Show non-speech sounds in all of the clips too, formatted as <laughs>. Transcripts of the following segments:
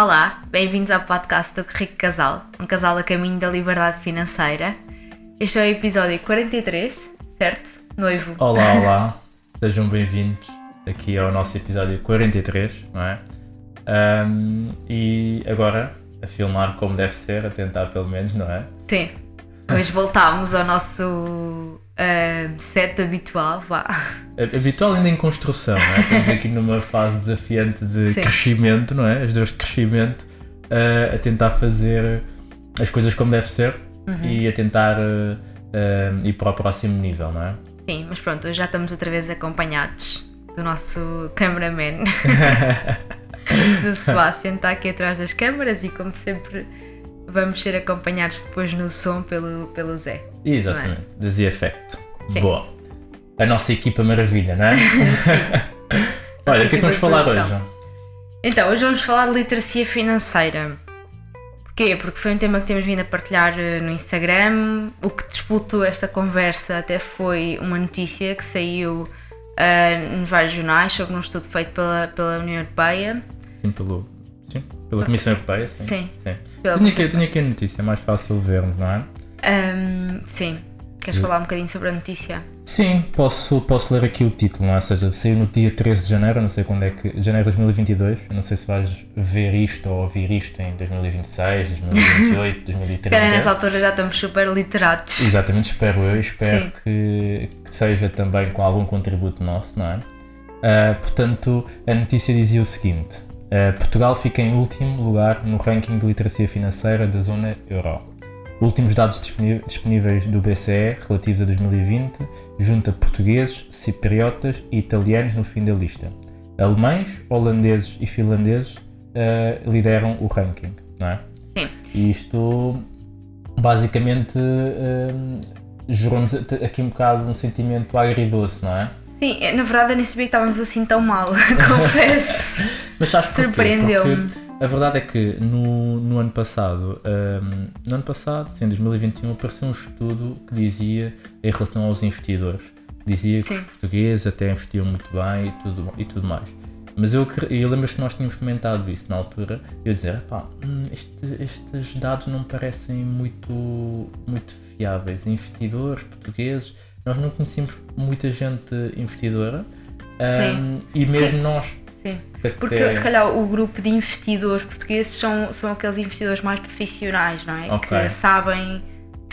Olá, bem-vindos ao podcast do Rico Casal, um casal a caminho da liberdade financeira. Este é o episódio 43, certo? Noivo. Olá, <laughs> olá, sejam bem-vindos aqui ao nosso episódio 43, não é? Um, e agora a filmar como deve ser, a tentar pelo menos, não é? Sim, hoje voltámos ao nosso uh, set habitual, vá. Habitual ainda em construção, não é? Estamos <laughs> aqui numa fase desafiante de Sim. crescimento, não é? As dores de crescimento, uh, a tentar fazer as coisas como deve ser uhum. e a tentar uh, ir para o próximo nível, não é? Sim, mas pronto, hoje já estamos outra vez acompanhados do nosso cameraman. <laughs> do Sebastian está aqui atrás das câmaras e como sempre vamos ser acompanhados depois no som pelo, pelo Zé. Exatamente, é? The Z Effect. Sim. Boa. A nossa equipa maravilha, não é? <laughs> Sim. Olha, o que é que vamos falar hoje? Então, hoje vamos falar de literacia financeira. Porquê? Porque foi um tema que temos vindo a partilhar eh, no Instagram. O que disputou esta conversa até foi uma notícia que saiu uh, nos vários jornais sobre um estudo feito pela, pela União Europeia. Sim, pelo, sim, pela Comissão Europeia. Sim. sim. sim. Tinha, aqui, tinha aqui a notícia, é mais fácil vermos, não é? Um, sim. Queres falar um bocadinho sobre a notícia? Sim, posso, posso ler aqui o título, não é? Ou seja, saiu no dia 13 de janeiro, não sei quando é que. janeiro de 2022. não sei se vais ver isto ou ouvir isto em 2026, 2028, 2030. Cara, nessa altura já estamos super literados. Exatamente, espero eu. Espero que, que, seja também com algum contributo nosso, não é? Uh, portanto, a notícia dizia o seguinte: Portugal fica em último lugar no ranking de literacia financeira da zona euro. Últimos dados disponíveis do BCE relativos a 2020 junta portugueses, cipriotas e italianos no fim da lista. Alemães, holandeses e finlandeses uh, lideram o ranking, não é? Sim. E isto basicamente uh, gerou-nos aqui um bocado um sentimento agridoce, não é? Sim, na verdade eu nem sabia que estávamos assim tão mal, <laughs> confesso. <laughs> Mas sabes Surpreendeu-me a verdade é que no, no ano passado, um, no ano passado, sim, em 2021, apareceu um estudo que dizia, em relação aos investidores, dizia sim. que os portugueses até investiam muito bem e tudo, e tudo mais. Mas eu, eu lembro que nós tínhamos comentado isso na altura, eu dizer, pá, hum, este, estes dados não parecem muito, muito fiáveis. Investidores portugueses, nós não conhecemos muita gente investidora, um, e mesmo Sim. nós Sim. Porque se calhar o grupo de investidores portugueses são, são aqueles investidores mais profissionais, não é? Okay. Que sabem,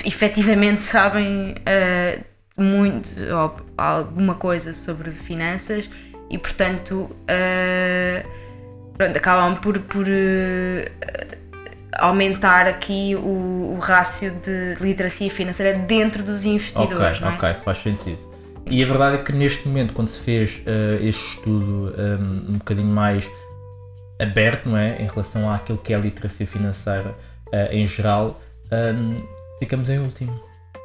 efetivamente sabem uh, muito ou alguma coisa sobre finanças e portanto uh, pronto, acabam por, por uh, aumentar aqui o, o rácio de literacia financeira dentro dos investidores. Ok, é? ok, faz sentido. E a verdade é que neste momento, quando se fez uh, este estudo um, ehm, um bocadinho mais aberto, não é? Em relação àquilo que é a literacia financeira uh, em geral, um, ehm, ficamos em último.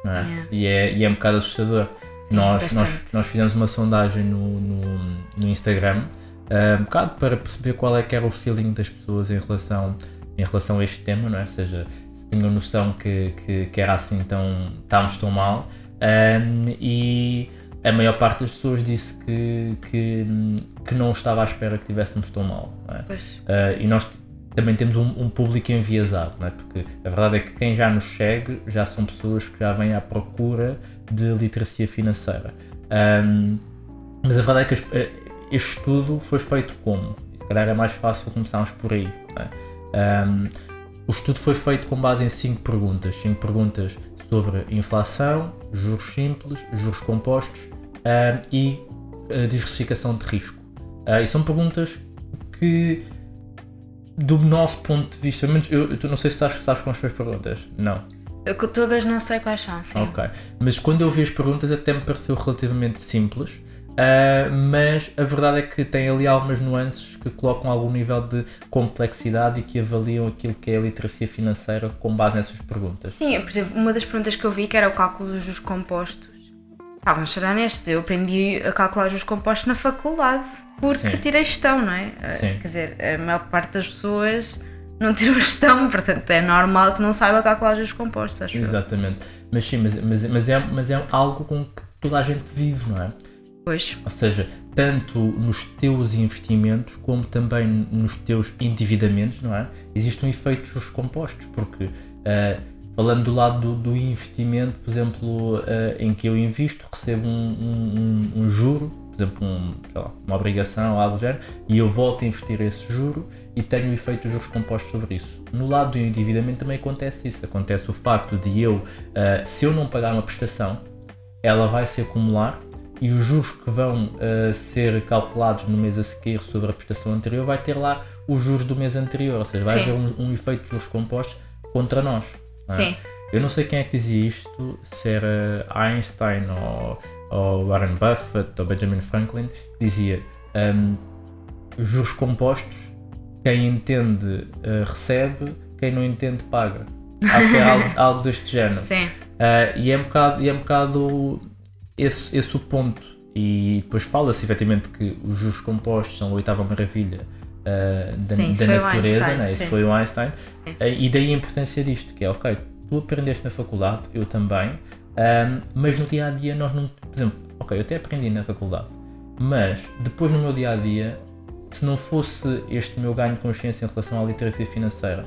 Não é? Yeah. E, é, e é um bocado assustador. Sim, nós, nós, nós fizemos uma sondagem no, no, no Instagram, uh, um bocado para perceber qual é que era o feeling das pessoas em relação, em relação a este tema, não é? Ou seja, se tinham noção que, que, que era assim tão, estávamos tão mal. Um, e a maior parte das pessoas disse que, que, que não estava à espera que tivéssemos tão mal. É? Uh, e nós também temos um, um, público enviesado, não é? porque a verdade é que quem já nos segue já são pessoas que já vêm à procura de literacia financeira. Um, mas a verdade é que este, eh, este estudo foi feito como? E se calhar é mais fácil começarmos por aí. É? Um, o estudo foi feito com base em cinco perguntas. Cinco perguntas sobre inflação, juros simples, juros compostos uh, e uh, diversificação de risco. Uh, e são perguntas que, do nosso ponto de vista, menos eu, eu não sei se estás, estás com as tuas perguntas. Não. Eu, todas não sei quais são, sim. Ok. Mas quando eu vi as perguntas até me pareceu relativamente simples. Uh, mas a verdade é que tem ali algumas nuances que colocam algum nível de complexidade e que avaliam aquilo que é a literacia financeira com base nessas perguntas. Sim, por exemplo, uma das perguntas que eu vi que era o cálculo dos compostos. Ah, vamos ser honestos, eu aprendi a calcular os compostos na faculdade porque Sim. tirei gestão, não é? Ah, Sim. Quer dizer, a maior parte das pessoas não <laughs> tirou gestão, portanto é normal que não saiba calcular os compostos, acho Exatamente. Eu. Mas sim, mas, mas, mas, é, mas é algo com que toda a gente vive, não é? Pois. Ou seja, tanto nos teus investimentos como também nos teus endividamentos, não é? Existe um efeito juros compostos, porque uh, falando do lado do, do investimento, por exemplo, uh, em que eu invisto, recebo um, um, um juro, por exemplo, um, lá, uma obrigação ou algo do género, e eu volto a investir esse juro e tenho o efeito de juros compostos sobre isso. No lado do endividamento também acontece isso. Acontece o facto de eu, uh, se eu não pagar uma prestação, ela vai se acumular e os juros que vão uh, ser calculados no mês a seguir sobre a prestação anterior vai ter lá os juros do mês anterior, ou seja, vai Sim. haver um, um, efeito de juros compostos contra nós. Não é? Sim. Eu não sei quem é que dizia isto, se era Einstein ou, ou Warren Buffett ou Benjamin Franklin, dizia um, juros compostos, quem entende uh, recebe, quem não entende paga. Acho que é algo, <laughs> algo deste género. Sim. Uh, e, é um bocado, e é um bocado esse, esse o ponto. E depois fala-se efetivamente que os juros compostos são a oitava maravilha uh, da, sim, da natureza, Einstein, né? isso foi o Einstein. Uh, e daí a importância disto, que é ok, tu aprendeste na faculdade, eu também, um, mas no dia a dia nós não. Por exemplo, ok, eu até aprendi na faculdade, mas depois no meu dia a dia, se não fosse este meu ganho de consciência em relação à literacia financeira,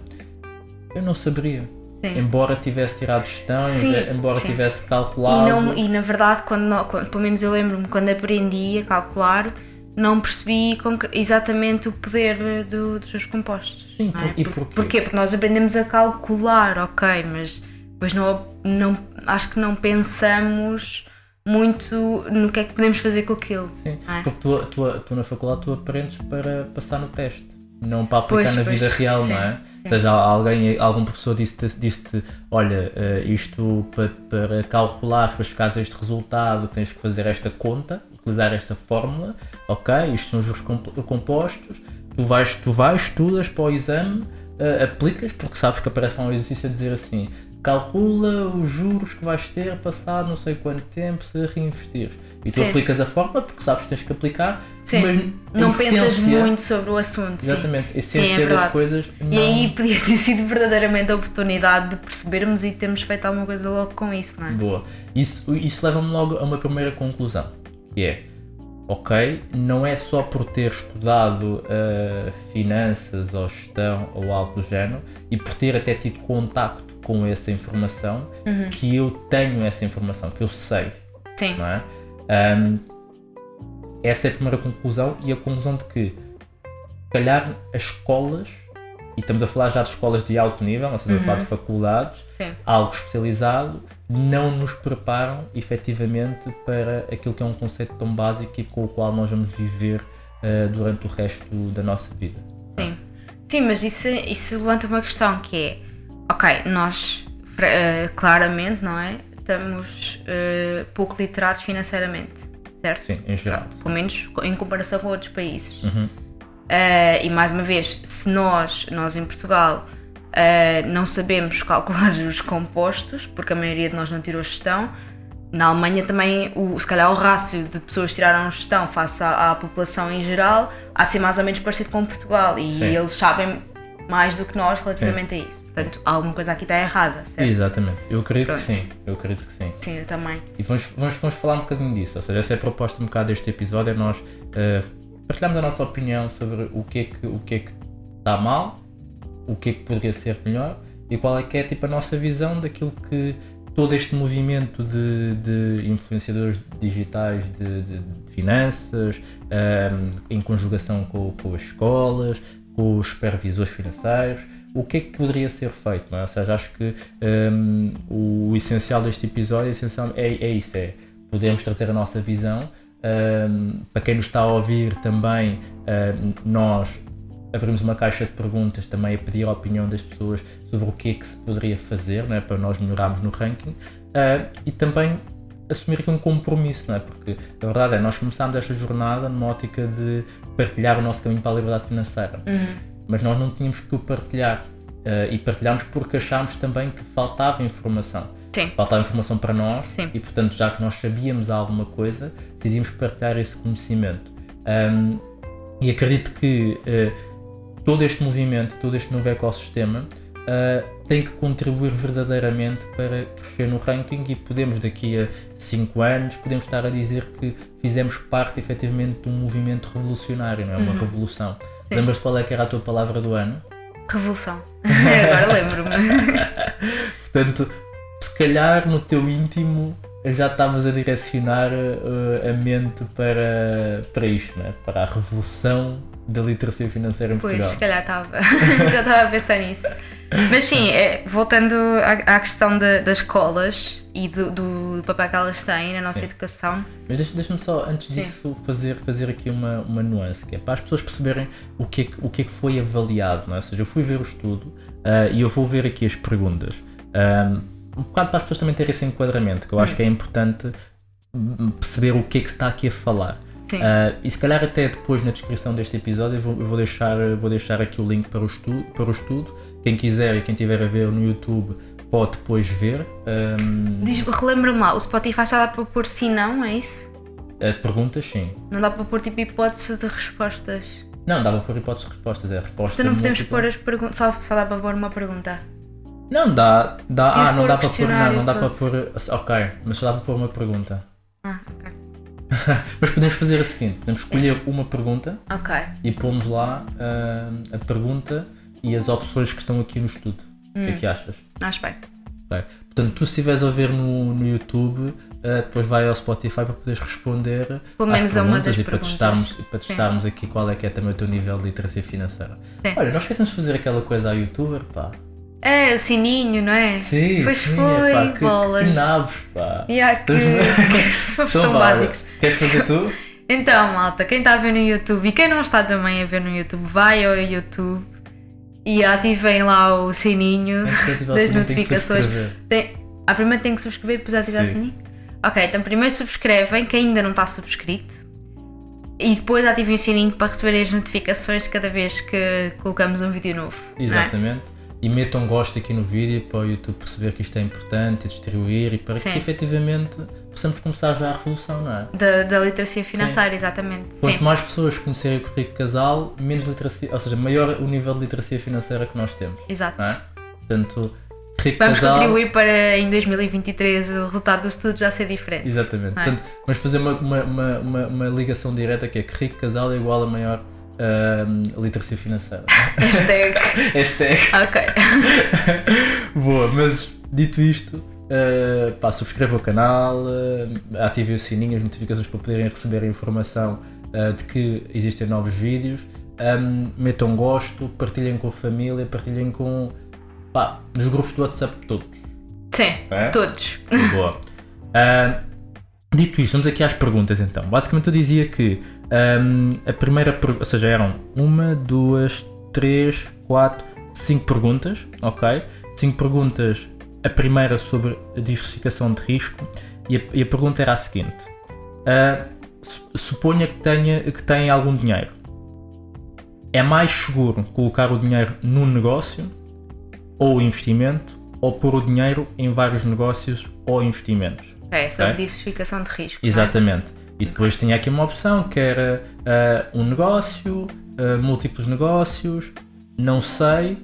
eu não saberia. Sim. Embora tivesse tirado gestão, sim, embora sim. tivesse calculado. E, não, e, na verdade, quando, quando, pelo menos eu lembro-me quando aprendi a calcular, não percebi exatamente o poder do, dos seus compostos. Sim, é? e porquê? porquê? Porque nós aprendemos a calcular, ok, mas depois não, não, acho que não pensamos muito no que é que podemos fazer com aquilo. Sim, é? porque tu, tu, tu, na faculdade tu aprendes para passar no teste não para aplicar pois, na pois, vida real, sim, não é? Sim. Ou seja, alguém, algum professor disse-te, disse olha, uh, isto para, para calcular, para chegar a este resultado, tens que fazer esta conta, utilizar esta fórmula, ok? Isto são juros compostos, tu vais, tu vais, estudas para o exame, uh, aplicas, porque sabes que aparece um exercício a dizer assim, calcula os juros que vais ter passado não sei quanto tempo se reinvestir. E tu sim. aplicas a fórmula porque sabes que tens que aplicar, sim. mas não pensas muito sobre o assunto. Exatamente, a essência sim, é das coisas. Não... E aí podia ter sido verdadeiramente a oportunidade de percebermos e termos feito alguma coisa logo com isso, não é? Boa. Isso, isso leva-me logo a uma primeira conclusão, que é ok, não é só por ter estudado uh, finanças ou gestão ou algo do género e por ter até tido contacto com essa informação uhum. que eu tenho essa informação, que eu sei. Sim. Não é? Um, essa é a primeira conclusão e a conclusão de que, se calhar, as escolas, e estamos a falar já de escolas de alto nível, não estamos uhum. a falar de uhum. faculdades, Sim. algo especializado, não nos preparam efetivamente para aquilo que é um conceito tão básico e com o qual nós vamos viver uh, durante o resto da nossa vida. Sim, Sim mas isso, isso levanta uma questão que é, ok, nós uh, claramente, não é? estamos uh, pouco literados financeiramente, certo? Sim, em geral. Pelo menos em comparação com outros países. Uhum. Uh, e mais uma vez, se nós, nós em Portugal, uh, não sabemos <laughs> calcular os compostos, porque a maioria de nós não tirou gestão, na Alemanha também, o, se calhar o rácio de pessoas que tiraram gestão face à, à população em geral, há de ser mais ou menos parecido com Portugal. E Sim. eles sabem mais do que nós relativamente sim. a isso. Portanto, alguma coisa aqui está errada, certo? Exatamente. Eu acredito Pronto. que sim. Eu acredito que sim. Sim, eu também. E vamos, vamos, vamos falar um bocadinho disso. Ou seja, essa é a proposta um bocado deste episódio, é nós uh, partilharmos a nossa opinião sobre o que é que, o que, é que está mal, o que é que poderia ser melhor e qual é que é tipo, a nossa visão daquilo que todo este movimento de, de influenciadores digitais de, de, de finanças, um, em conjugação com, com as escolas, com os supervisores financeiros, o que é que poderia ser feito, não é? Ou seja, acho que um, o essencial deste episódio é, é isso, é podermos trazer a nossa visão, um, para quem nos está a ouvir também, nós abrimos uma caixa de perguntas também a pedir a opinião das pessoas sobre o que é que se poderia fazer não é? para nós melhorarmos no ranking uh, e também assumir aqui um compromisso, não é? Porque a verdade é, nós começámos esta jornada numa ótica de partilhar o nosso caminho para a liberdade financeira, uhum. mas nós não tínhamos que o partilhar uh, e partilhámos porque achámos também que faltava informação. Sim. Faltava informação para nós Sim. e, portanto, já que nós sabíamos alguma coisa, decidimos partilhar esse conhecimento. Um, e acredito que uh, todo este movimento, todo este novo ecossistema uh, tem que contribuir verdadeiramente para crescer no ranking e podemos daqui a 5 anos podemos estar a dizer que fizemos parte efetivamente de um movimento revolucionário, não é? Uma uhum. revolução. Lembras qual é que era a tua palavra do ano? Revolução. <laughs> Agora lembro-me. Portanto, se calhar no teu íntimo já estavas a direcionar uh, a mente para, para isto, né? para a revolução da literacia financeira em pois, Portugal. Pois, se calhar estava. <laughs> já estava a pensar nisso. Mas sim, é, voltando à, à questão de, das escolas e do, do, papel que elas têm na nossa sim. educação. Mas deixa-me deixa só, antes sim. disso, fazer, fazer aqui uma, uma nuance, que é para as pessoas perceberem o que é que, o que, é que foi avaliado. Não é? Ou seja, eu fui ver o estudo uh, e eu vou ver aqui as perguntas. Um, um bocado para as pessoas também terem esse enquadramento, que eu hum. acho que é importante perceber o que é que se está aqui a falar. Uh, e se calhar até depois na descrição deste episódio eu vou, eu vou, deixar, vou deixar aqui o link para o, estudo, para o estudo. Quem quiser e quem tiver a ver no YouTube pode depois ver. Um... Relembra-me lá, o Spotify só dá para pôr sim não, é isso? Uh, perguntas sim. Não dá para pôr tipo hipóteses de respostas? Não, dá para pôr hipóteses de respostas, é a resposta. Então não podemos pôr as perguntas, só, só dá para pôr uma pergunta. Não, dá. dá ah, não dá para pôr. Não, não dá para pôr. Ok, mas só dá para pôr uma pergunta. Ah, ok. <laughs> Mas podemos fazer o seguinte: podemos escolher uma pergunta okay. e pomos lá uh, a pergunta e as opções que estão aqui no estudo. Hum. O que é que hum. achas? Acho bem. Okay. Portanto, tu se estiveres a ver no, no YouTube, uh, depois vai ao Spotify para poderes responder Pelo menos a uma das e para testarmos, para testarmos aqui qual é que é também o teu nível de literacia financeira. Sim. Olha, nós esquecemos de fazer aquela coisa à youtuber, pá. É, o sininho, não é? Sim, pois sim, foi, pá, que, bolas. Que nabos, pá. Yeah, que... Somos <laughs> então, tão básicos. Queres fazer tu? então, malta, quem está a ver no YouTube e quem não está também a ver no YouTube, vai ao YouTube e ativem lá o sininho das notificações. Tem, ah, primeiro tem que subscrever e depois ativar o sininho? Ok, então primeiro subscrevem, quem ainda não está subscrito. E depois ativem o sininho para receberem as notificações cada vez que colocamos um vídeo novo. É? Exatamente. É? e metam gosto aqui no vídeo para o YouTube perceber que isto é importante e distribuir e para Sim. que efetivamente possamos começar já a revolução, não é? Da, da literacia financeira, Sim. exatamente. Quanto Sim. mais pessoas conhecerem o currículo casal, menos literacia, ou seja, maior o nível de literacia financeira que nós temos. Exato. Não é? Portanto, Rico Vamos casal... contribuir para em 2023 o resultado do estudo já ser diferente. Exatamente. É? Portanto, vamos fazer uma, uma, uma, uma, ligação direta que é que rico casal é igual a maior uh, literacia financeira. <laughs> Hashtag. Hashtag. Ok. <laughs> Boa, mas dito isto, uh, pá, subscreva o canal, uh, ativem o sininho, as notificações para poderem receber a informação uh, de que existem novos vídeos. Um, metam gosto, partilhem com a família, partilhem com pá, nos grupos do WhatsApp todos. Sim, é? todos. Boa. Uh, <laughs> Dito isto, vamos aqui às perguntas então. Basicamente eu dizia que um, a primeira pergunta, ou seja, eram uma, duas, três, quatro, cinco perguntas, ok? Cinco perguntas, a primeira sobre a diversificação de risco e a, e a pergunta era a seguinte. Uh, suponha que tenha que tem algum dinheiro. É mais seguro colocar o dinheiro num negócio ou investimento ou pôr o dinheiro em vários negócios ou investimentos? É, sobre okay? diversificação de risco. É? Exatamente. É? E depois okay. tinha aqui uma opção que era uh, um negócio, uh, múltiplos negócios, não sei,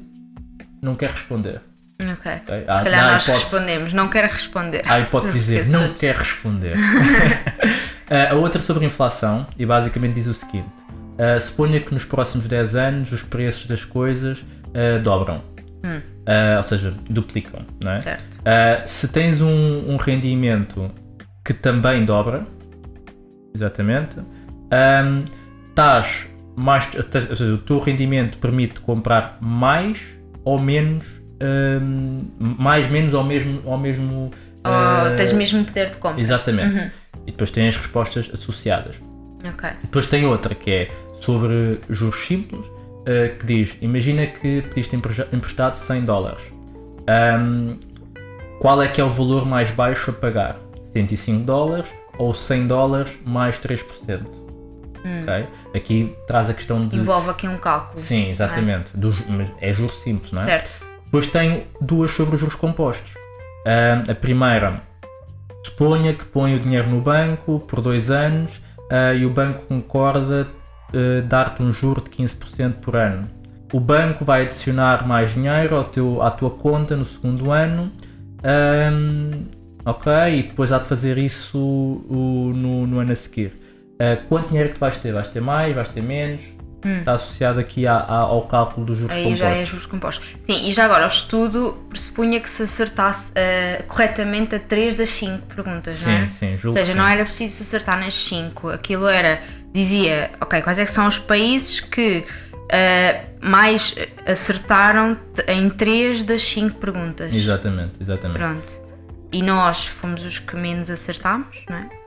não quer responder. Ok. okay? Ah, Se calhar nós hipótese, respondemos, não quer responder. Há hipótese de dizer, não todos. quer responder. uh, <laughs> <laughs> a outra sobre inflação, e basicamente diz o seguinte: suponha que nos próximos 10 anos os preços das coisas dobram. Hum. Uh, ou seja, duplicam. Não é? Certo. Uh, se tens um, um, rendimento que também dobra, exatamente, um, estás mais, ou seja, o teu rendimento permite comprar mais ou menos, um, mais menos ou mesmo, ou mesmo uh, tens mesmo poder de compra. Exatamente. Uhum. E depois tem as respostas associadas. Okay. Depois tem outra que é sobre juros simples uh, que diz: Imagina que pediste emprestado 100 dólares. Um, qual é que é o valor mais baixo a pagar? 105 dólares ou 100 dólares mais 3%? Hum. Okay? Aqui traz a questão de. Envolve aqui um cálculo. Sim, exatamente. É? Dos, mas é juros simples, não é? Certo. Depois tenho duas sobre os juros compostos. Uh, a primeira, suponha que põe o dinheiro no banco por dois anos uh, e o banco concorda uh, dar-te um juro de 15% por ano. o banco vai adicionar mais dinheiro ao teu, à tua conta no segundo ano. Um, ok? E depois há de fazer isso o, no, no ano a seguir. Uh, quanto dinheiro é que tu vais ter? Vais ter mais? Vais ter menos? Hum. Está associado aqui à, à, ao cálculo dos juros Aí compostos. já é juros compostos. Sim, e já agora o estudo pressupunha que se acertasse uh, corretamente a 3 das 5 perguntas, sim, não é? Sim, sim. Ou seja, não era preciso acertar nas 5. Aquilo era, dizia, ok, quais é que são os países que uh, mais acertaram em 3 das 5 perguntas. Exatamente, exatamente. Pronto. E nós fomos os que menos acertámos, não é?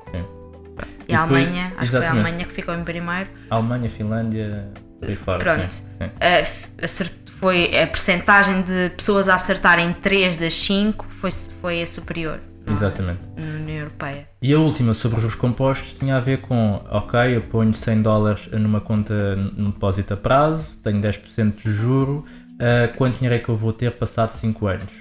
E, e a Alemanha, acho exatamente. que foi a Alemanha que ficou em primeiro. A Alemanha, Finlândia, por aí fora. Pronto. Sim, sim. Uh, foi a percentagem de pessoas a acertarem 3 das 5 foi, foi a superior. É? Exatamente. Na União Europeia. E a última sobre os compostos tinha a ver com, ok, eu ponho 100 dólares numa conta no depósito a prazo, tenho 10% de juro, uh, quanto dinheiro é que eu vou ter passado 5 anos?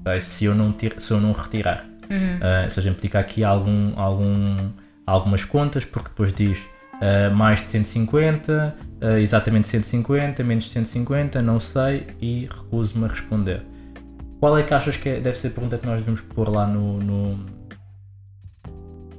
Okay? Se, eu não tira, se eu não retirar. Uhum. Uh, ou seja, implica aqui algum, algum algumas contas, porque depois diz uh, mais de 150, uh, eh, exatamente 150, menos de 150, não sei e recuso-me a responder. Qual é que achas que é, deve ser a pergunta que nós devemos pôr lá no, no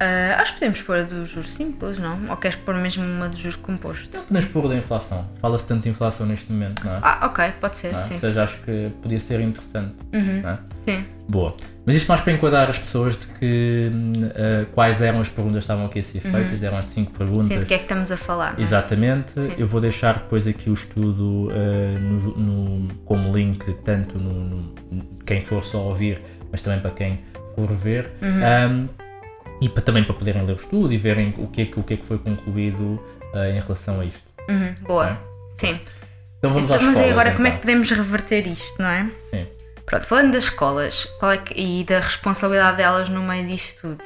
Uh, acho que podemos pôr a dos juros simples, não? Ou queres pôr mesmo uma dos juros compostos? Não, podemos pôr da inflação. Fala-se tanto de inflação neste momento, não é? Ah, ok, pode ser, é? sim. Ou seja, acho que podia ser interessante. Uhum, é? Sim. Boa. Mas isto mais para enquadrar as pessoas de que uh, quais eram as perguntas que estavam aqui a ser feitas, uhum. eram as cinco perguntas. Sim, de que é que estamos a falar. É? Exatamente. Sim. Eu vou deixar depois aqui o estudo uh, no, no, como link, tanto no, no, quem for só ouvir, mas também para quem for ver. Uhum. Um, e para, também para poderem ler o estudo e verem o que é que, o que, é que foi concluído uh, em relação a isto. Uhum, boa, é? sim. Então vamos então, às mas escolas. Agora então. como é que podemos reverter isto, não é? Sim. Pronto, falando das escolas qual é que, e da responsabilidade delas no meio disto tudo.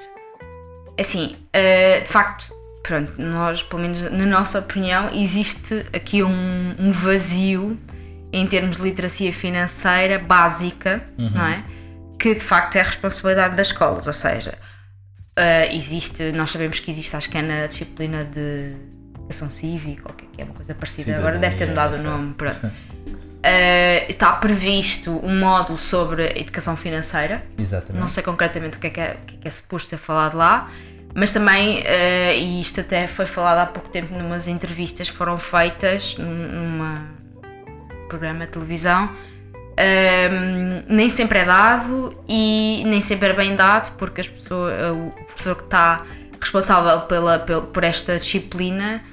Assim, uh, de facto, pronto, nós, pelo menos na nossa opinião, existe aqui um, um vazio em termos de literacia financeira básica, uhum. não é? Que de facto é a responsabilidade das escolas, ou seja, Uh, existe, nós sabemos que existe, acho que é na disciplina de educação cívica, ou que é uma coisa parecida, Cidadania, agora deve ter mudado o nome. Pronto. Uh, <laughs> está previsto um módulo sobre educação financeira. Exatamente. Não sei concretamente o que é que é, que é, que é suposto ser falado lá, mas também, uh, e isto até foi falado há pouco tempo numas entrevistas foram feitas num programa de televisão, um, nem sempre é dado e nem sempre é bem dado, porque as pessoas, o professor que está responsável pela, pela, por esta disciplina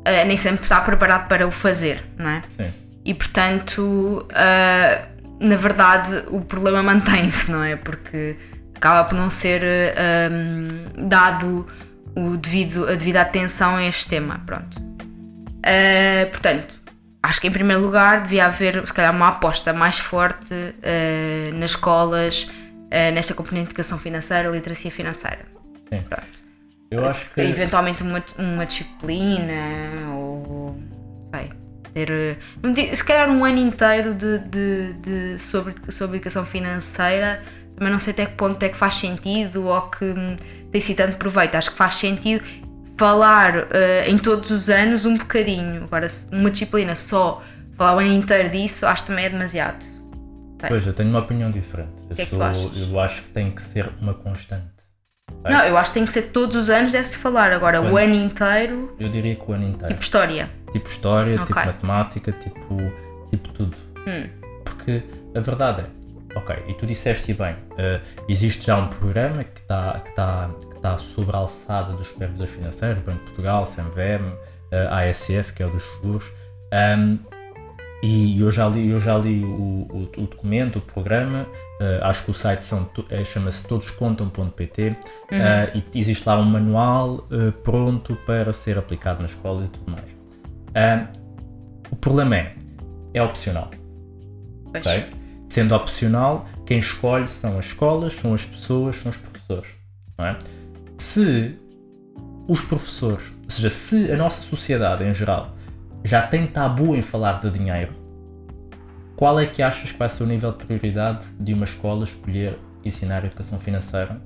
uh, nem sempre está preparado para o fazer, não é? Sim. E portanto, uh, na verdade, o problema <laughs> mantém-se, não é? Porque acaba por não ser um, dado o devido, a devida atenção a este tema, pronto. Uh, portanto, acho que em primeiro lugar devia haver se calhar uma aposta mais forte uh, nas escolas uh, nesta componente de educação financeira, literacia financeira. Sim. Pronto. Eu acho que eventualmente uma, uma disciplina ou sei ter se calhar um ano inteiro de, de, de, sobre, sobre educação financeira também não sei até que ponto é que faz sentido ou que hum, tem sido tanto proveito acho que faz sentido falar uh, em todos os anos um bocadinho. Agora, uma disciplina só falar o ano inteiro disso, acho que também é demasiado. Sei. Pois, eu tenho uma opinião diferente. Eu, que é que eu acho que tem que ser uma constante. Não, eu acho que tem que ser todos os anos, deve-se falar. Agora, Quando? o ano inteiro. Eu diria que o ano inteiro. Tipo história. Tipo história, okay. tipo matemática, tipo, tipo tudo. Hum. Porque a verdade é, Ok, e tu disseste bem, uh, existe já um programa que está que tá, que tá sobre a alçada dos supervisores financeiros, Banco de Portugal, CMVM, uh, eh, ASF, que é o dos seguros, um, e eu já li, eu já li o, o, o documento, o programa, uh, acho que o site é, chama-se todoscontam.pt uhum. uh, e existe lá um manual pronto para ser aplicado na escola e tudo mais. o problema é, é opcional. Pois. Okay? Sendo opcional, quem escolhe são as escolas, são as pessoas, são os professores. É? Se os professores, ou seja, se a nossa sociedade em geral já tem tabu em falar de dinheiro, qual é que achas que vai ser o nível de prioridade de uma escola escolher ensinar educação financeira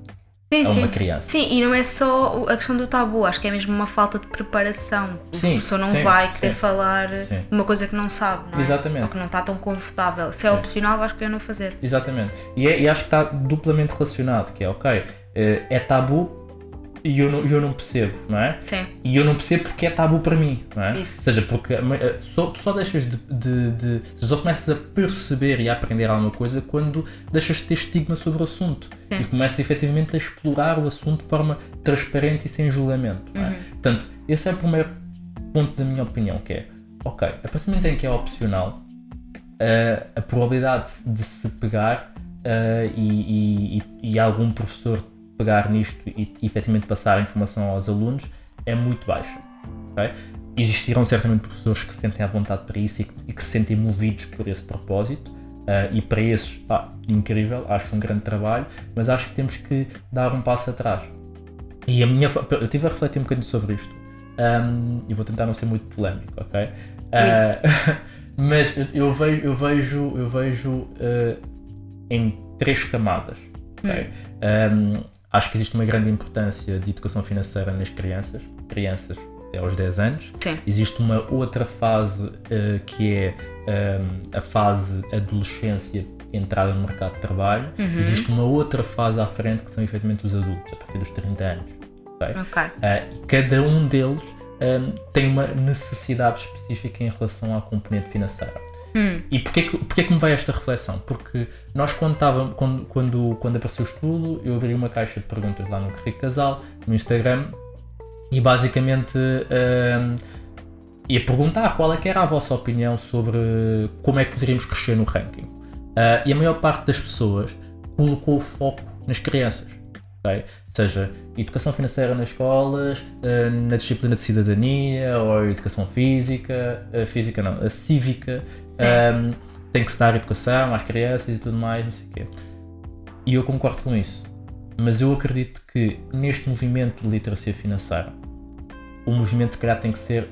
sim, a uma sim. criança. Sim, e não é só a questão do tabu, acho que é mesmo uma falta de preparação. Sim, a pessoa não sim, vai querer sim. falar sim. uma coisa que não sabe, não é? Exatamente. Ou que não está tão confortável. Se é opcional, acho que é não fazer. Exatamente. E, é, e acho que está duplamente relacionado, que é ok, eh, é tabu e eu não, eu não percebo, não é? Sim. E eu não percebo porque é tabu para mim, não é? Isso. Ou seja, porque eh, só, tu só deixas de, de, de. Só começas a perceber e a aprender alguma coisa quando deixas de ter estigma sobre o assunto Sim. e começas efetivamente a explorar o assunto de forma transparente e sem julgamento, não é? Uhum. Portanto, esse é o primeiro ponto da minha opinião, que é, ok, a partir do momento em que é opcional, uh, a probabilidade de se pegar uh, e, e, e algum professor pegar nisto e, efetivamente passar a informação aos alunos é muito baixa. Okay? Existirão certamente professores que se sentem à vontade para isso e que, e que se sentem movidos por esse propósito. Uh, e para esses, pá, incrível, acho um grande trabalho, mas acho que temos que dar um passo atrás. E a minha, eu estive a refletir um bocadinho sobre isto um, e vou tentar não ser muito polémico, ok? Uh, <laughs> mas eu, eu, vejo, eu vejo, eu vejo uh, em três camadas. Okay? Hum. Um, Acho que existe uma grande importância de educação financeira nas crianças, crianças até aos 10 anos. Sim. Existe uma outra fase uh, que é um, ehm, a fase adolescência, entrada no mercado de trabalho. Uhum. Existe uma outra fase à frente que são efetivamente os adultos, a partir dos 30 anos. Okay? Okay. Uh, e cada um deles um, tem uma necessidade específica em relação à componente financeira. Hum. E porquê que, porquê que me veio esta reflexão? Porque nós, quando, estava, quando, quando, quando apareceu o estudo, eu abri uma caixa de perguntas lá no Rico Casal, no Instagram, e basicamente uh, ia perguntar qual é que era a vossa opinião sobre como é que poderíamos crescer no ranking. Uh, e a maior parte das pessoas colocou o foco nas crianças. Okay? Seja educação financeira nas escolas, uh, na disciplina de cidadania, ou educação física, uh, física não, a cívica, um, tem que se dar educação às crianças e tudo mais, não sei o quê. E eu concordo com isso. Mas eu acredito que neste movimento de literacia financeira, o movimento se calhar tem que ser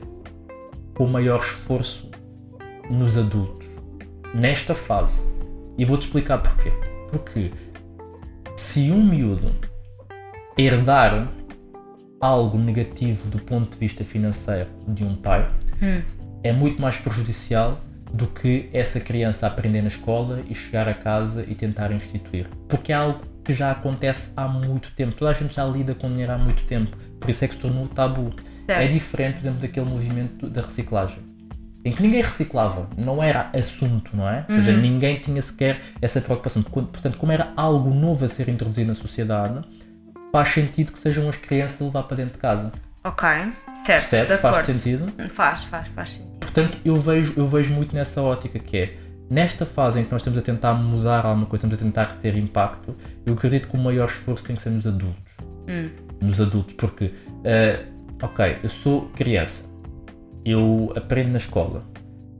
com maior esforço nos adultos, nesta fase. E vou-te explicar porquê. Porque se um miúdo herdar algo negativo do ponto de vista financeiro de um pai, hum. é muito mais prejudicial do que essa criança aprender na escola e chegar a casa e tentar instituir. Porque é algo que já acontece há muito tempo. Toda a gente já lida com dinheiro há muito tempo. Por isso é que se tornou tabu. Certo. É diferente, por exemplo, daquele movimento da reciclagem. Em que ninguém reciclava, não era assunto, não é? Ou seja, uhum. ninguém tinha sequer essa preocupação. Portanto, como era algo novo a ser introduzido na sociedade, faz sentido que sejam as crianças a levar para dentro de casa. Ok, certo. Percebe? Faz sentido? Faz, faz, faz sentido. Portanto, eu vejo, eu vejo muito nessa ótica que é nesta fase em que nós estamos a tentar mudar alguma coisa, estamos a tentar ter impacto, eu acredito que o maior esforço tem que ser nos adultos. Hum. Nos adultos, porque, uh, ok, eu sou criança, eu aprendo na escola,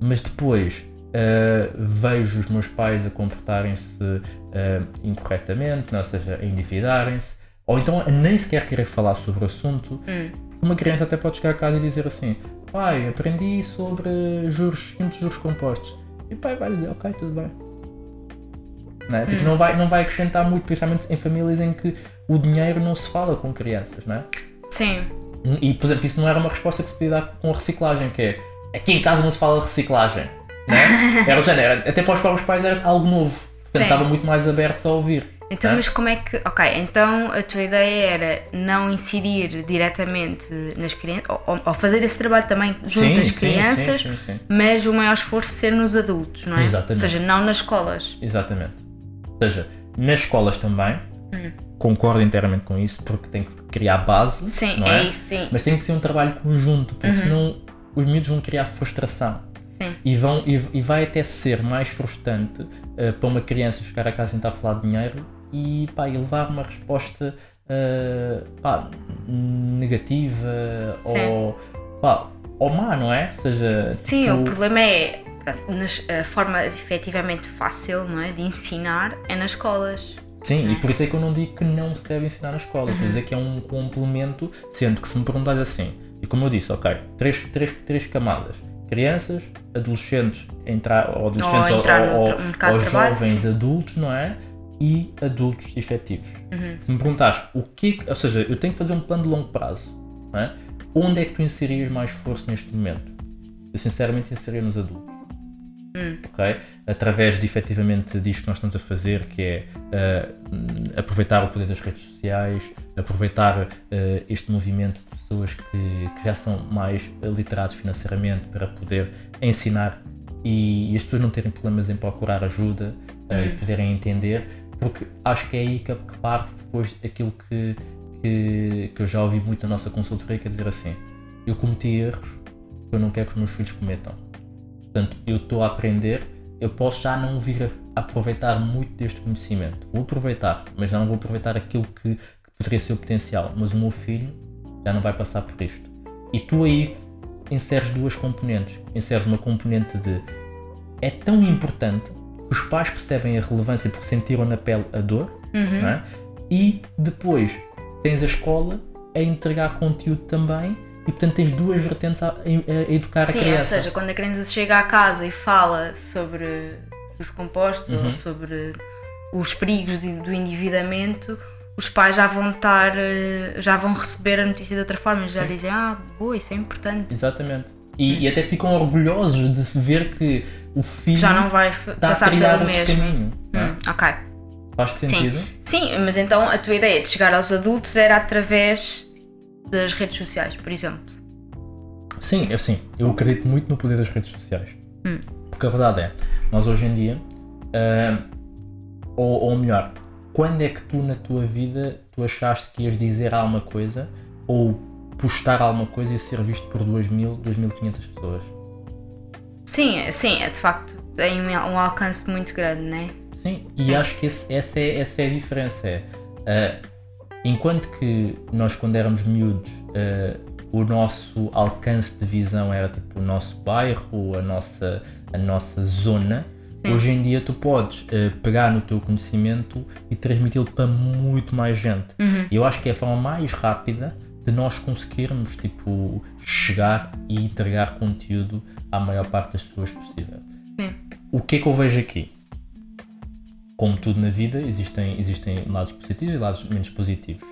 mas depois uh, vejo os meus pais a comportarem-se uh, incorretamente, não, ou seja, a endividarem-se, ou então a nem sequer querer falar sobre o assunto. Hum. Uma criança até pode chegar a casa e dizer assim: pai, aprendi sobre juros simples, juros compostos. E o pai vai dizer, ok, tudo bem. Não, é? tipo, hum. não, vai, não vai acrescentar muito, principalmente em famílias em que o dinheiro não se fala com crianças, não é? Sim. E, por exemplo, isso não era uma resposta que se podia dar com a reciclagem, que é aqui em casa não se fala de reciclagem. Não é? <laughs> Era género, até para os próprios pais era algo novo. Portanto, estavam muito mais abertos a ouvir. Então, mas como é que. Ok, então a tua ideia era não incidir diretamente nas crianças, ou, ou fazer esse trabalho também junto sim, às crianças, sim, sim, mas o maior esforço ser nos adultos, não é? Exatamente. Ou seja, não nas escolas. Exatamente. Ou seja, nas escolas também, hum. concordo inteiramente com isso, porque tem que criar base. Sim, não é, é isso, sim. Mas tem que ser um trabalho conjunto, porque uhum. senão os miúdos vão criar frustração. Sim. E, vão, e, e, vai até ser mais frustrante uh, para uma criança chegar a casa e tentar falar de dinheiro e, pá, e levar uma resposta uh, pá, negativa ou, pá, ou má, não é? seja, Sim, tipo... o problema é a forma efetivamente fácil não é, de ensinar é nas escolas. Sim, é? e por isso é que eu não digo que não se deve ensinar nas escolas, uhum. dizer que é um complemento, sendo que se me perguntas assim, e como eu disse, ok, três, três, três camadas, crianças, adolescentes, entrar, ou adolescentes ou, ou, ou, ou jovens adultos, não é? E adultos efetivos. Uhum. Se me perguntares o que, ou seja, eu tenho que fazer um plano de longo prazo, é? onde é que tu inserias mais esforço neste momento? Eu sinceramente inseria nos adultos. Hum. Okay? Através de efetivamente disto que nós estamos a fazer, que é uh, aproveitar o poder das redes sociais, aproveitar uh, este movimento de pessoas que, que, já são mais literados financeiramente para poder ensinar e, e as pessoas não terem problemas em procurar ajuda uh, hum. e poderem entender, porque acho que é aí que, parte depois aquilo que, que, que eu já ouvi muito na nossa consultoria, que é dizer assim, eu cometi erros que eu não quero que os meus filhos cometam Portanto, eu estou a aprender, eu posso já não vir a aproveitar muito deste conhecimento. Vou aproveitar, mas já não vou aproveitar aquilo que, que poderia ser o potencial. Mas o meu filho já não vai passar por isto. E tu aí inseres duas componentes. Inseres uma componente de é tão importante os pais percebem a relevância porque sentiram na pele a dor, uhum. é? e depois tens a escola a entregar conteúdo também e portanto tens duas vertentes a, a educar Sim, a criança. Sim, ou seja, quando a criança chega à casa e fala sobre os compostos uhum. ou sobre os perigos do endividamento, os pais já vão estar, eh, já vão receber a notícia de outra forma, já Sim. dizem, ah, boa, isso é importante. Exatamente. E, hum. e, até ficam orgulhosos de ver que o filho já não vai passar pelo mesmo. Caminho, é? hum, ok. Faz sentido? Sim. Sim, mas então a tua ideia de chegar aos adultos era através das redes sociais, por exemplo. Sim, assim, eu acredito muito no poder das redes sociais. Hum. Porque a verdade é, nós hoje em dia, uh, ou, ou melhor, quando é que tu na tua vida tu achaste que ias dizer alguma coisa ou postar alguma coisa e ser visto por 2.000, 2.500 pessoas? Sim, sim, é de facto tem um alcance muito grande, não é? Sim, e sim. acho que esse, essa, é, essa é a diferença. Uh, Enquanto que nós, quando éramos miúdos, uh, o nosso alcance de visão era tipo o nosso bairro, a nossa, a nossa zona, Sim. hoje em dia tu podes uh, pegar no teu conhecimento e transmiti-lo para muito mais gente. Uhum. E eu acho que é a forma mais rápida de nós conseguirmos tipo, chegar e entregar conteúdo à maior parte das pessoas possível. Sim. O que é que eu vejo aqui? como tudo na vida, existem, existem lados positivos e lados menos positivos.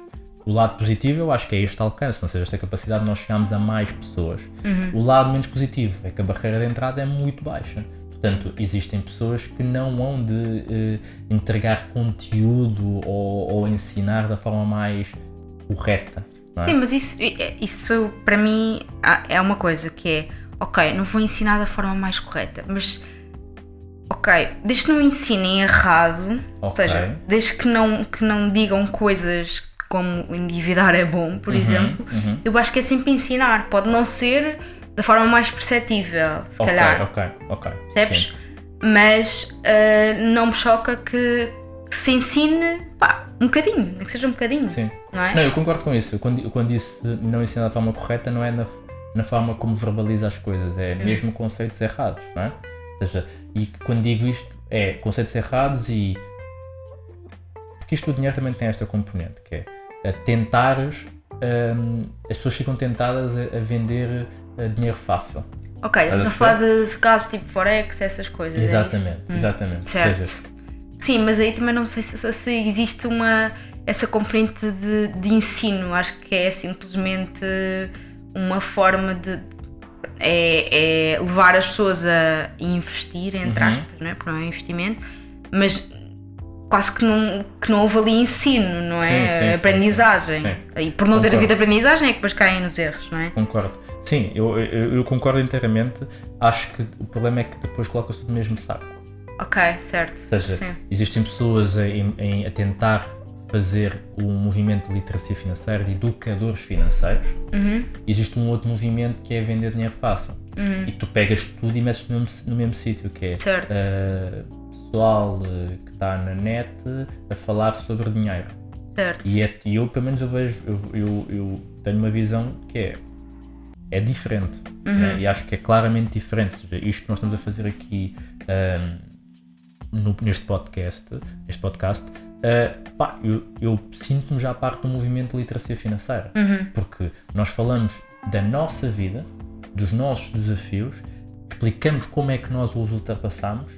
O lado positivo eu acho que é este alcance, ou seja, esta capacidade de nós chegarmos a mais pessoas. Uhum. O lado menos positivo é que a barreira de entrada é muito baixa. Portanto, existem pessoas que não vão de eh, entregar conteúdo ou, ou, ensinar da forma mais correta. É? Sim, mas isso, isso para mim é uma coisa que é, ok, não vou ensinar da forma mais correta, mas ok, desde que não ensinem errado, okay. ou seja, desde que não, que não digam coisas como endividar é bom, por uhum, exemplo, uhum. eu acho que é sempre ensinar. Pode não ser da forma mais perceptível, se okay, calhar. Ok, ok. Percebes? Mas uh, não me choca que, que, se ensine pá, um bocadinho, nem que seja um bocadinho. Sim. Não, é? não eu concordo com isso. Quando, quando disse não ensinar da forma correta, não é na, na forma como verbaliza as coisas, é hum. mesmo conceitos errados, não é? Ou seja, e quando digo isto, é conceitos errados e. Porque isto do dinheiro também tem esta componente, que é a tentares. Um, as pessoas ficam tentadas a, a vender a dinheiro fácil. Ok, estamos a, falar de casos tipo Forex, essas coisas. É exatamente, é exatamente. Certo. Seja, Sim, mas aí também não sei se, se existe uma essa componente de, de, ensino. Acho que é simplesmente uma forma de, é, é levar as pessoas a investir, entre uhum. aspas, não é? porque não é investimento, mas quase que não, que não houve ali ensino, não é? Sim, sim, aprendizagem. Sim, e por não concordo. ter havido aprendizagem é que depois caem nos erros, não é? Concordo. Sim, eu, eu, eu concordo inteiramente. Acho que o problema é que depois coloca-se tudo no mesmo saco. Ok, certo. Ou seja, existem pessoas a, em, a tentar fazer o um movimento de literacia financeira, de educadores financeiros, uhum. existe um outro movimento que é vender dinheiro fácil. Uhum. E tu pegas tudo e metes no mesmo, no mesmo sítio, que é uh, pessoal uh, que está na net a falar sobre dinheiro. Certo. E, é, eu, pelo menos, eu vejo, eu, eu, eu, tenho uma visão que é, é diferente. Uhum. Né? E acho que é claramente diferente. Seja, isto que nós estamos a fazer aqui. Um, no, neste podcast, neste podcast uh, pá, eu, eu sinto-me já parte do movimento de literacia financeira. Uhum. Porque nós falamos da nossa vida, dos nossos desafios, explicamos como é que nós os ultrapassamos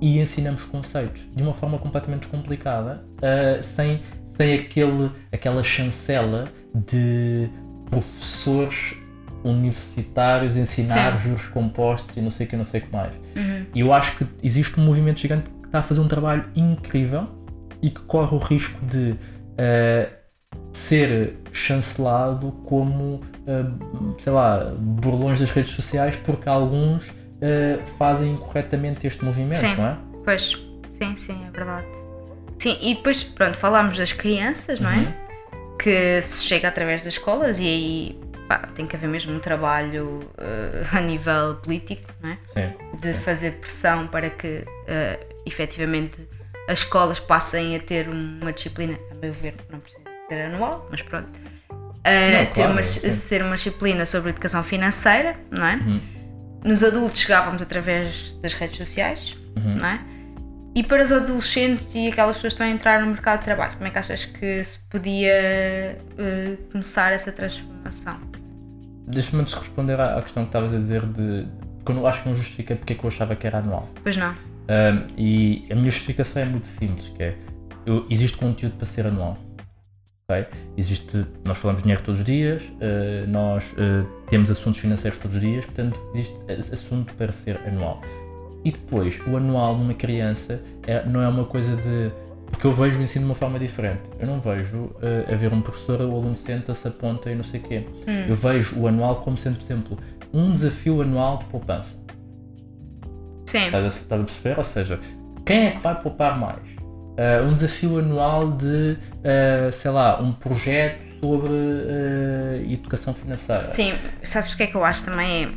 e ensinamos conceitos de uma forma completamente descomplicada, uh, sem, sem aquele, aquela chancela de professores universitários ensinar Sim. juros compostos e não sei o que, não sei o que mais. Uhum. E eu acho que existe um movimento gigante que está a fazer um trabalho incrível e que corre o risco de uh, ser chancelado como, uh, sei lá, burlões das redes sociais porque alguns uh, fazem incorretamente este movimento, sim, não é? Pois, sim, sim, é verdade. Sim, e depois, pronto, falámos das crianças, não é? Uhum. Que se chega através das escolas e aí pá, tem que haver mesmo um trabalho uh, <laughs> a nível político, não é? Sim. De fazer pressão para que uh, efetivamente as escolas passem a ter uma disciplina, a meu ver, não precisa ser anual, mas pronto. Uh, não, ter claro, uma, ser uma disciplina sobre educação financeira, não é? Uhum. Nos adultos chegávamos através das redes sociais, uhum. não é? E para os adolescentes e aquelas pessoas que estão a entrar no mercado de trabalho, como é que achas que se podia uh, começar essa transformação? Deixa-me antes responder à, questão que estavas a dizer de. Porque eu acho que não justifica porque é que eu achava que era anual. Pois não. Um, e a minha justificação é muito simples, que é eu, existe conteúdo para ser anual. Okay? Existe, nós falamos dinheiro todos os dias, uh, nós uh, temos assuntos financeiros todos os dias, portanto existe assunto para ser anual. E depois, o anual numa criança é, não é uma coisa de. Porque eu vejo o ensino de uma forma diferente. Eu não vejo uh, haver um professor, o aluno senta-se, aponta e não sei o quê. Hum. Eu vejo o anual como sendo, por exemplo, um desafio anual de poupança. Sim. Estás a, estás a perceber? Ou seja, quem é que vai poupar mais? Uh, um desafio anual de, uh, sei lá, um projeto sobre uh, educação financeira. Sim, sabes o que é que eu acho também?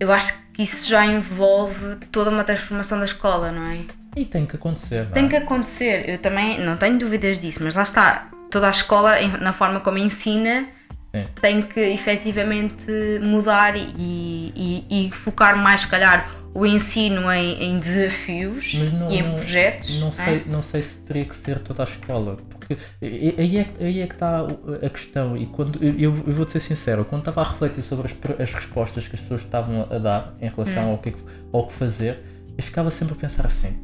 Eu acho que isso já envolve toda uma transformação da escola, não é? E tem que acontecer. Tem é? que acontecer, eu também não tenho dúvidas disso, mas lá está, toda a escola, na forma como ensina, Sim. tem que efetivamente mudar e, e, e focar mais, se calhar, o ensino em, em desafios não, e em projetos. Não, sei, é? não sei se teria que ser toda a escola, porque aí é, aí é que está a questão. E quando eu, eu vou-te ser sincero, quando estava a refletir sobre as, as respostas que as pessoas estavam a dar em relação hum. ao, que, ao que fazer, eu ficava sempre a pensar assim: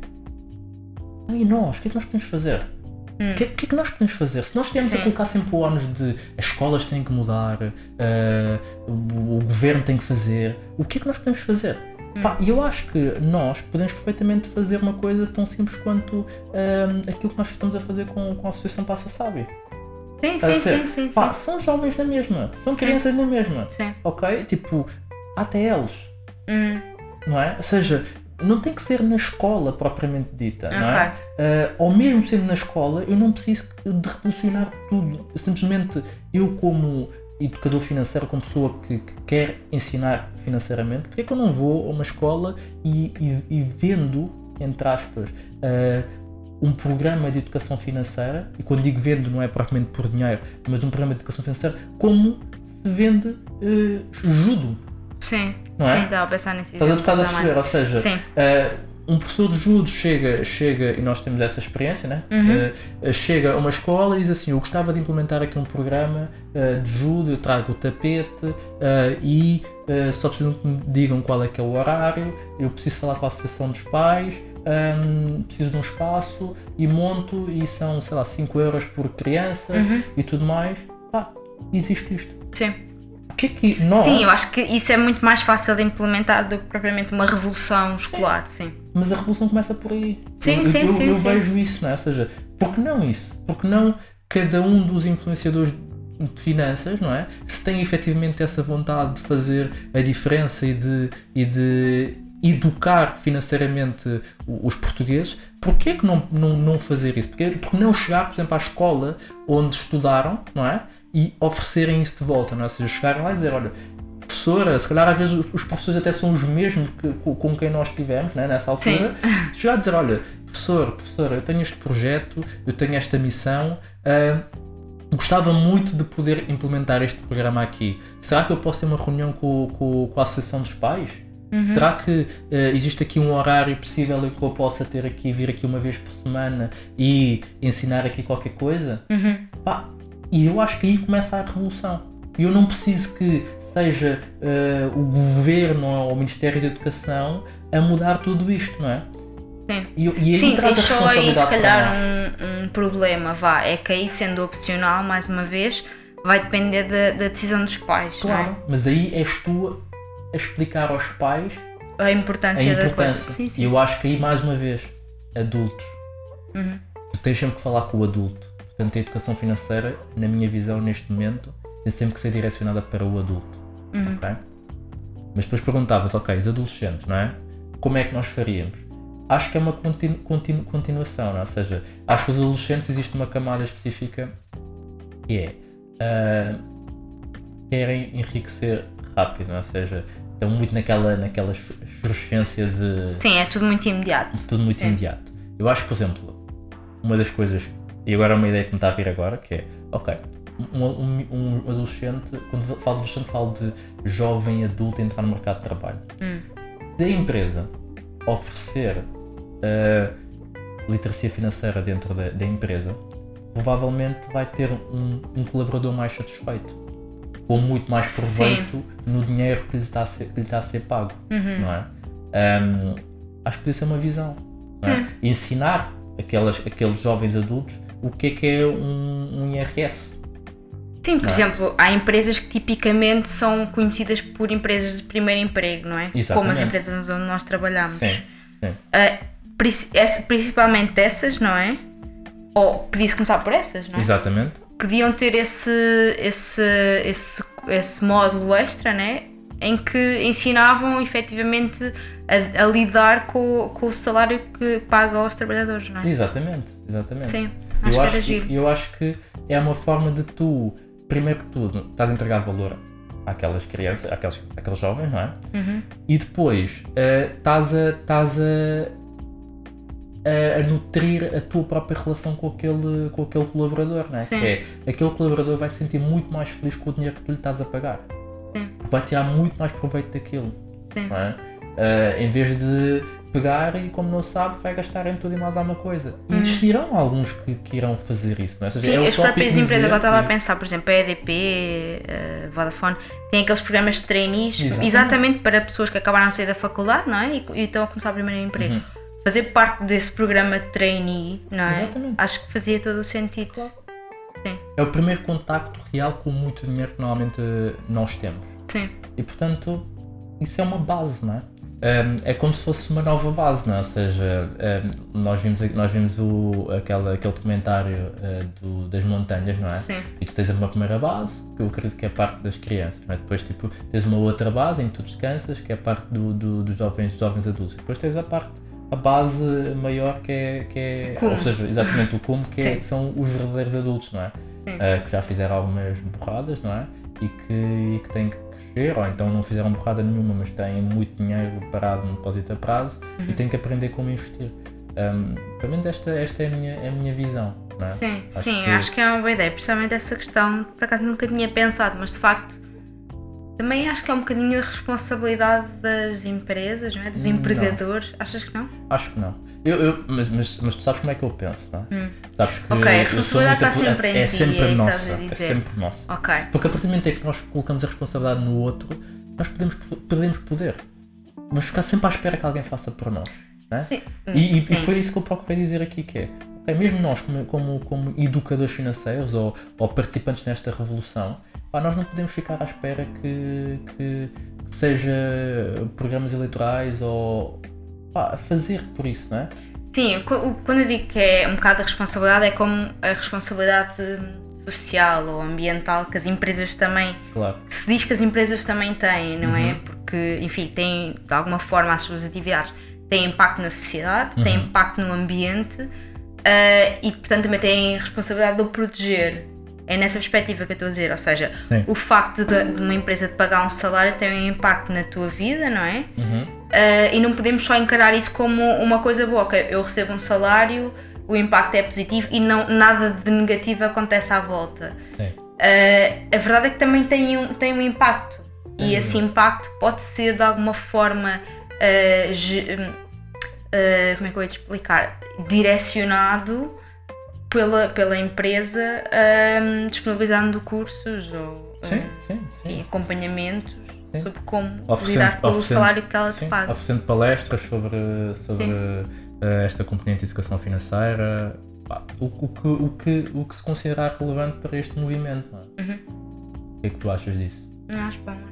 e nós? O que é que nós podemos fazer? O hum. que, que, é que nós podemos fazer? Se nós temos Sim. a colocar sempre o ónus de as escolas têm que mudar, uh, o, o, governo tem que fazer, o que é que nós podemos fazer? E eu acho que nós podemos perfeitamente fazer uma coisa tão simples quanto um, aquilo que nós estamos a fazer com, com a Associação Passa Sábio. Sim, sim, sim, sim, pá, São jovens na mesma, são crianças sim. na mesma. Sim. Ok? Tipo, até eles. Hum. Não é? Ou seja, não tem que ser na escola propriamente dita, okay. não é? Uh, ou mesmo sendo na escola, eu não preciso de revolucionar tudo. Eu, simplesmente, eu como educador financeiro, como pessoa que, que, quer ensinar financeiramente, porque é que eu não vou a uma escola e, e, e vendo, entre aspas, uh, um programa de educação financeira, e quando digo vendo não é propriamente por dinheiro, mas um programa de educação financeira, como se vende uh, judo. Sim, não é? sim, estava a pensar nesse exemplo. Estás a perceber, ou seja, sim. Uh, um professor de judo chega, chega, e nós temos essa experiência, né? Uhum. Uh, chega a uma escola e diz assim: Eu gostava de implementar aqui um programa uh, de judo, eu trago o tapete uh, e só precisam que me digam qual é que é o horário, eu preciso falar com a associação dos pais, um, preciso de um espaço e monto e são, sei lá, 5 euros por criança uhum. e tudo mais. Pá, existe isto. Sim que é que nós... Sim, eu acho que isso é muito mais fácil de implementar do que propriamente uma revolução escolar, sim. Mas a revolução começa por aí. Sim, eu, sim, eu, sim. Eu sim. vejo isso, não é? Ou seja, por que não isso? Por que não cada um dos influenciadores de finanças, não é? Se tem efetivamente essa vontade de fazer a diferença e de, e de educar financeiramente os portugueses, porquê que não, não, não fazer isso? Porque, porque não chegar, por exemplo, à escola onde estudaram, não é? E oferecerem isso de volta, não é? Ou seja, chegarem lá e dizer, olha, professora, se calhar às vezes os professores até são os mesmos que, com quem nós tivemos né, nessa altura, Sim. <laughs> chegar a dizer, olha, professor, professora, eu tenho este projeto, eu tenho esta missão, uh, gostava muito de poder implementar este programa aqui. Será que eu posso ter uma reunião com, com, com a Associação dos Pais? Uhum. Será que uh, existe aqui um horário possível em que eu possa ter aqui, vir aqui uma vez por semana e ensinar aqui qualquer coisa? Uhum. Pá, e eu acho que aí começa a revolução. E eu não preciso que seja uh, o governo ou o Ministério da Educação a mudar tudo isto, não é? Sim, e, e Sim só aí se calhar um, um, problema, vá, é que aí sendo opcional, mais uma vez, vai depender da, da decisão dos pais. É? Claro, é? mas aí és tu a explicar aos pais a importância, a importância. da coisa. Sim, sim. E eu acho que aí, mais uma vez, adultos, uhum. tu tens sempre que falar com o adulto. Portanto, a educação financeira, na minha visão, neste momento, tem sempre que ser direcionada para o adulto. Uhum. Okay? Mas depois perguntavas, ok, os adolescentes, não é? Como é que nós faríamos? Acho que é uma continu, continu, continuação, é? ou seja, acho que os adolescentes existe uma camada específica que é uh, querem enriquecer rápido, é? ou seja, estão muito naquela, naquela efervescência de. Sim, é tudo muito imediato. Tudo muito Sim. imediato. Eu acho por exemplo, uma das coisas, e agora é uma ideia que me está a vir agora, que é, ok, um, um, um adolescente, quando falo de adolescente, falo de jovem adulto entrar no mercado de trabalho. Hum. Se a empresa oferecer uh, literacia financeira dentro da, da, empresa, provavelmente vai ter um, um, colaborador mais satisfeito, com muito mais proveito Sim. no dinheiro que lhe está a ser, que lhe está a ser pago. Uhum. Não é? Acho que isso é uma visão. É? Ensinar aquelas, aqueles jovens adultos o que é que é um, um IRS Sim, por é? exemplo, há empresas que tipicamente são conhecidas por empresas de primeiro emprego, não é? Exatamente. Como as empresas onde nós trabalhamos. Sim, sim. Uh, principalmente essas, não é? Ou podia-se começar por essas, não é? Exatamente. Podiam ter esse, esse, esse, esse módulo extra, né? Em que ensinavam efetivamente a, a lidar com, com o salário que paga aos trabalhadores, não é? Exatamente, exatamente. Sim, acho eu acho, que eu acho que é uma forma de tu primeiro que tudo, estás a entregar valor àquelas crianças, àqueles, àqueles jovens, não é? Uhum. E depois uh, estás, a, estás a, a, nutrir a tua própria relação com aquele, com aquele colaborador, não é? Sim. Que é aquele colaborador vai se sentir muito mais feliz com o dinheiro que tu lhe estás a pagar. Sim. Vai tirar muito mais proveito daquilo. Sim. Não é? Uh, em vez de pegar e, como não sabe, vai gastar em tudo e mais alguma coisa. E uhum. existirão alguns que, que irão fazer isso, não é? Seja, Sim, é as próprias empresas eu estava a pensar, por exemplo, a EDP, a eh, Vodafone, tem aqueles programas de trainees exatamente. exatamente, para pessoas que acabaram de sair da faculdade, não é? E, e estão a começar o primeiro emprego. Uhum. Fazer parte desse programa de trainee, não é? Exatamente. Acho que fazia todo o sentido. Sim. É o primeiro contacto real com muito dinheiro que normalmente nós temos. Sim. E portanto, isso é uma base, não é? É como se fosse uma nova base, não é? Ou seja, nós vimos, nós vimos o, aquele, aquele documentário uh, do, das montanhas, não é? Sim. E tu tens uma primeira base, que eu acredito que é a parte das crianças, não é? Depois tipo, tens uma outra base em que tu descansas, que é a parte do, do, dos jovens, jovens adultos. E depois tens a parte, a base maior que é, que é ou seja, exatamente o como, que, é, que são os verdadeiros adultos, não é? Uh, que já fizeram algumas borradas, não é? E que, e que têm que ou então não fizeram borrada nenhuma, mas têm muito dinheiro parado no depósito a prazo uhum. e têm que aprender como investir. Um, pelo menos esta, esta é, a minha, é a minha visão. É? Sim, acho sim, que... acho que é uma boa ideia, precisamente essa questão, por acaso nunca tinha pensado, mas de facto também acho que é um bocadinho a responsabilidade das empresas, não é? dos empregadores. Não. Achas que não? Acho que não. Eu, eu, mas, mas, mas tu sabes como é que eu penso, não é? Hum. Sabes que ok, a responsabilidade está sempre em é sempre é nossa. É sempre nossa. Ok. Porque a partir do momento em que nós colocamos a responsabilidade no outro, nós podemos, perdemos poder. Vamos ficar sempre à espera que alguém faça por nós. Não é? Sim. E, e, Sim. e foi isso que eu procurei dizer aqui, que é, okay, mesmo nós como, como, como educadores financeiros ou, ou participantes nesta revolução, pá, nós não podemos ficar à espera que, que, que seja programas eleitorais ou pá, fazer por isso, não é? Sim, quando eu digo que é um bocado a responsabilidade, é como a responsabilidade social ou ambiental que as empresas também. Claro. Se diz que as empresas também têm, não é? uhum. é? Porque, enfim, têm de alguma forma as suas atividades têm impacto na sociedade, uhum. têm impacto no ambiente uh, e, portanto, também têm responsabilidade de o proteger. É nessa perspectiva que eu estou a dizer, ou seja, Sim. o facto de, de, uma empresa te pagar um salário tem um impacto na tua vida, não é? Uhum. Uh, e não podemos só encarar isso como uma coisa boa, ok, eu recebo um salário, o impacto é positivo e não, nada de negativo acontece à volta. Uh, a verdade é que também tem um, tem um impacto e esse impacto pode ser de alguma forma uh, como é que eu ia te explicar? Direcionado pela, pela empresa um, disponibilizando cursos ou sim, sim, sim. acompanhamentos sobre como lidar com o salário que ela te paga. Oferecendo palestras sobre, sobre uh, esta componente de educação financeira, o, o, que, o, que, o que se considerar relevante para este movimento. É? Uhum. O que é que tu achas disso? Bom, acho bom.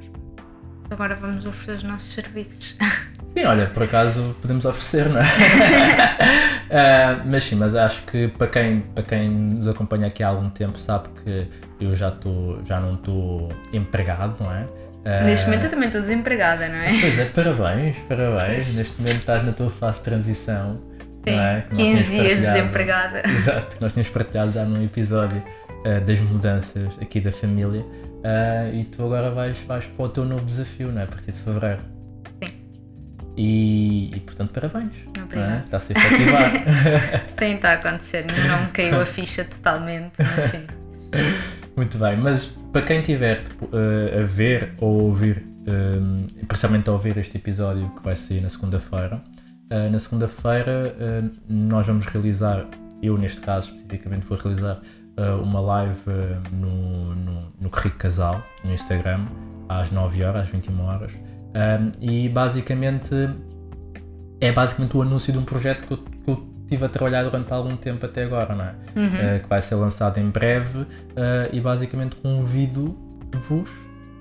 Agora vamos oferecer os nossos serviços. <laughs> Sim, olha, por acaso podemos oferecer, não é? uh, <laughs> mas sim, mas acho que para quem, para quem nos acompanha aqui há algum tempo sabe que eu já, tô, já não estou empregado, não é? Uh, Neste momento eu também estou desempregada, não é? Pois é, parabéns, parabéns. Neste momento estás na tua fase de transição. Sim, não é? 15 dias desempregada. Exato, que nós tínhamos partilhado já num episódio uh, das mudanças aqui da família. Uh, e tu agora vais, vais para o teu novo desafio, não é? A partir de fevereiro. Sim. E, e portanto, parabéns. Obrigada. É? Está a se efetivar. <laughs> sim, está a acontecer. Não me caiu a ficha totalmente, mas sim. Muito bem, mas para quem tiver tipo, uh, a ver ou ouvir, um, principalmente a ouvir este episódio que vai sair na segunda-feira, uh, na segunda-feira uh, nós vamos realizar, eu neste caso especificamente vou realizar uma live no, no, no Rico Casal, no Instagram, às 9 horas, às 21 horas. Um, e basicamente é basicamente o anúncio de um projeto que eu, que eu tive a trabalhar durante algum tempo até agora, não é? Uhum. Uh, que vai ser lançado em breve uh, e basicamente convido-vos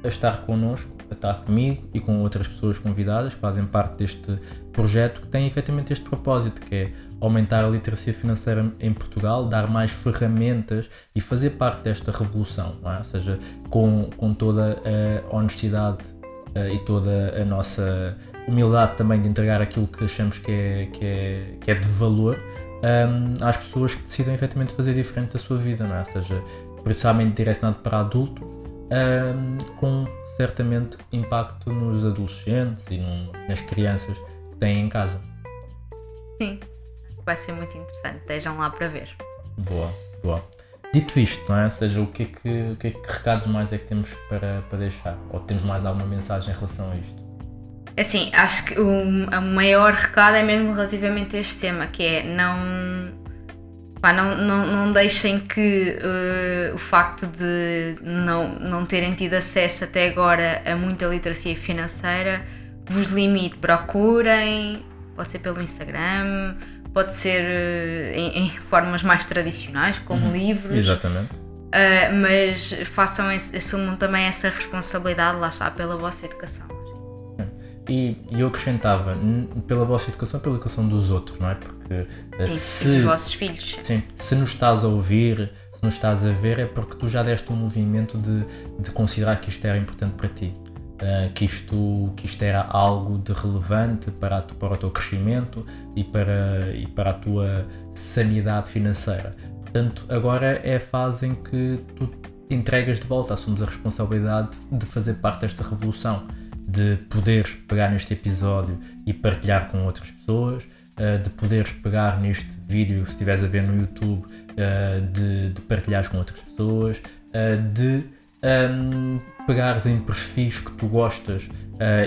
a estar connosco, estar comigo e com outras pessoas convidadas que fazem parte deste projeto que tem efetivamente este propósito, que é aumentar a literacia financeira em Portugal, dar mais ferramentas e fazer parte desta revolução, é? ou seja, com, com toda a honestidade uh, e toda a nossa humildade também de entregar aquilo que achamos que é, que é, que é de valor um, às pessoas que decidem efetivamente fazer diferente a sua vida, não é? ou seja, principalmente direcionado para adultos, um, com certamente impacto nos adolescentes e nas crianças que têm em casa. Sim, vai ser muito interessante, estejam lá para ver. Boa, boa. Dito isto, não é? Ou seja, o que é que, o que, é que recados mais é que temos para, para deixar? Ou temos mais alguma mensagem em relação a isto? Assim, acho que o, o maior recado é mesmo relativamente a este tema, que é não, pá, não, não, não deixem que uh, o facto de não, não terem tido acesso até agora a muita literacia financeira vos limite. Procurem, pode ser pelo Instagram, pode ser uh, em, em, formas mais tradicionais, como uhum, livros. Exatamente. Uh, mas façam, assumam também essa responsabilidade, lá está, pela vossa educação. E, eu acrescentava, pela vossa educação, pela educação dos outros, não é? Porque eh, sim, se, dos vossos filhos. Sim, se nos estás a ouvir, se nos estás a ver, é porque tu já deste um movimento de, de considerar que isto era importante para ti. Uh, que, isto, que isto era algo de relevante para, a, para o teu crescimento e para, e para a tua sanidade financeira. Portanto, agora é a fase em que tu entregas de volta, assumes a responsabilidade de fazer parte desta revolução de poderes pegar neste episódio e partilhar com outras pessoas, uh, de poderes pegar neste vídeo, se estiveres a ver no YouTube, uh, de, de partilhares com outras pessoas, uh, de um, pegares em perfis que tu gostas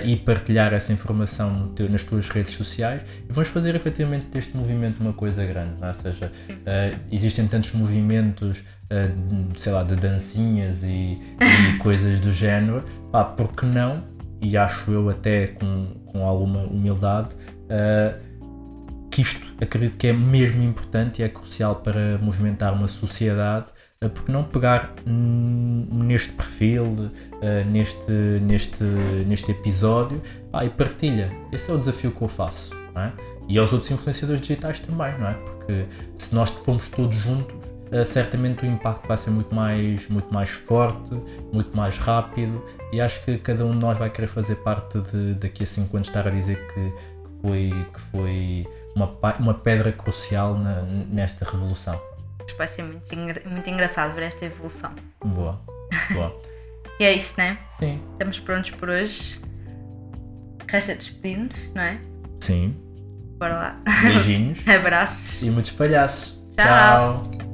e partilhar essa informação teu, nas tuas redes sociais e vamos fazer efetivamente deste movimento uma coisa grande, é? ou seja, existem tantos movimentos, sei lá, de dancinhas e, e <laughs> coisas do género, pá, porque não e acho eu até com, com alguma humildade, uh, que isto acredito que é mesmo importante e é crucial para movimentar uma sociedade, uh, porque não pegar neste perfil, uh, neste, neste, neste episódio ah, e partilha. Esse é o desafio que eu faço. É? E aos outros influenciadores digitais também, não é? Porque se nós formos todos juntos, uh, certamente o impacto vai ser muito mais, muito mais forte, muito mais rápido e acho que cada um de nós vai querer fazer parte de daqui a 5 anos estar a dizer que, que foi, que foi uma, uma pedra crucial na, nesta revolução. Acho que vai ser muito, muito engraçado ver esta evolução. Boa, boa. <laughs> e é isto, né? Sim. Estamos prontos por hoje. Resta despedir-nos, não é? Sim. Bora lá. Beijinhos. <laughs> Abraços. E muitos palhaços. Tchau. Tchau.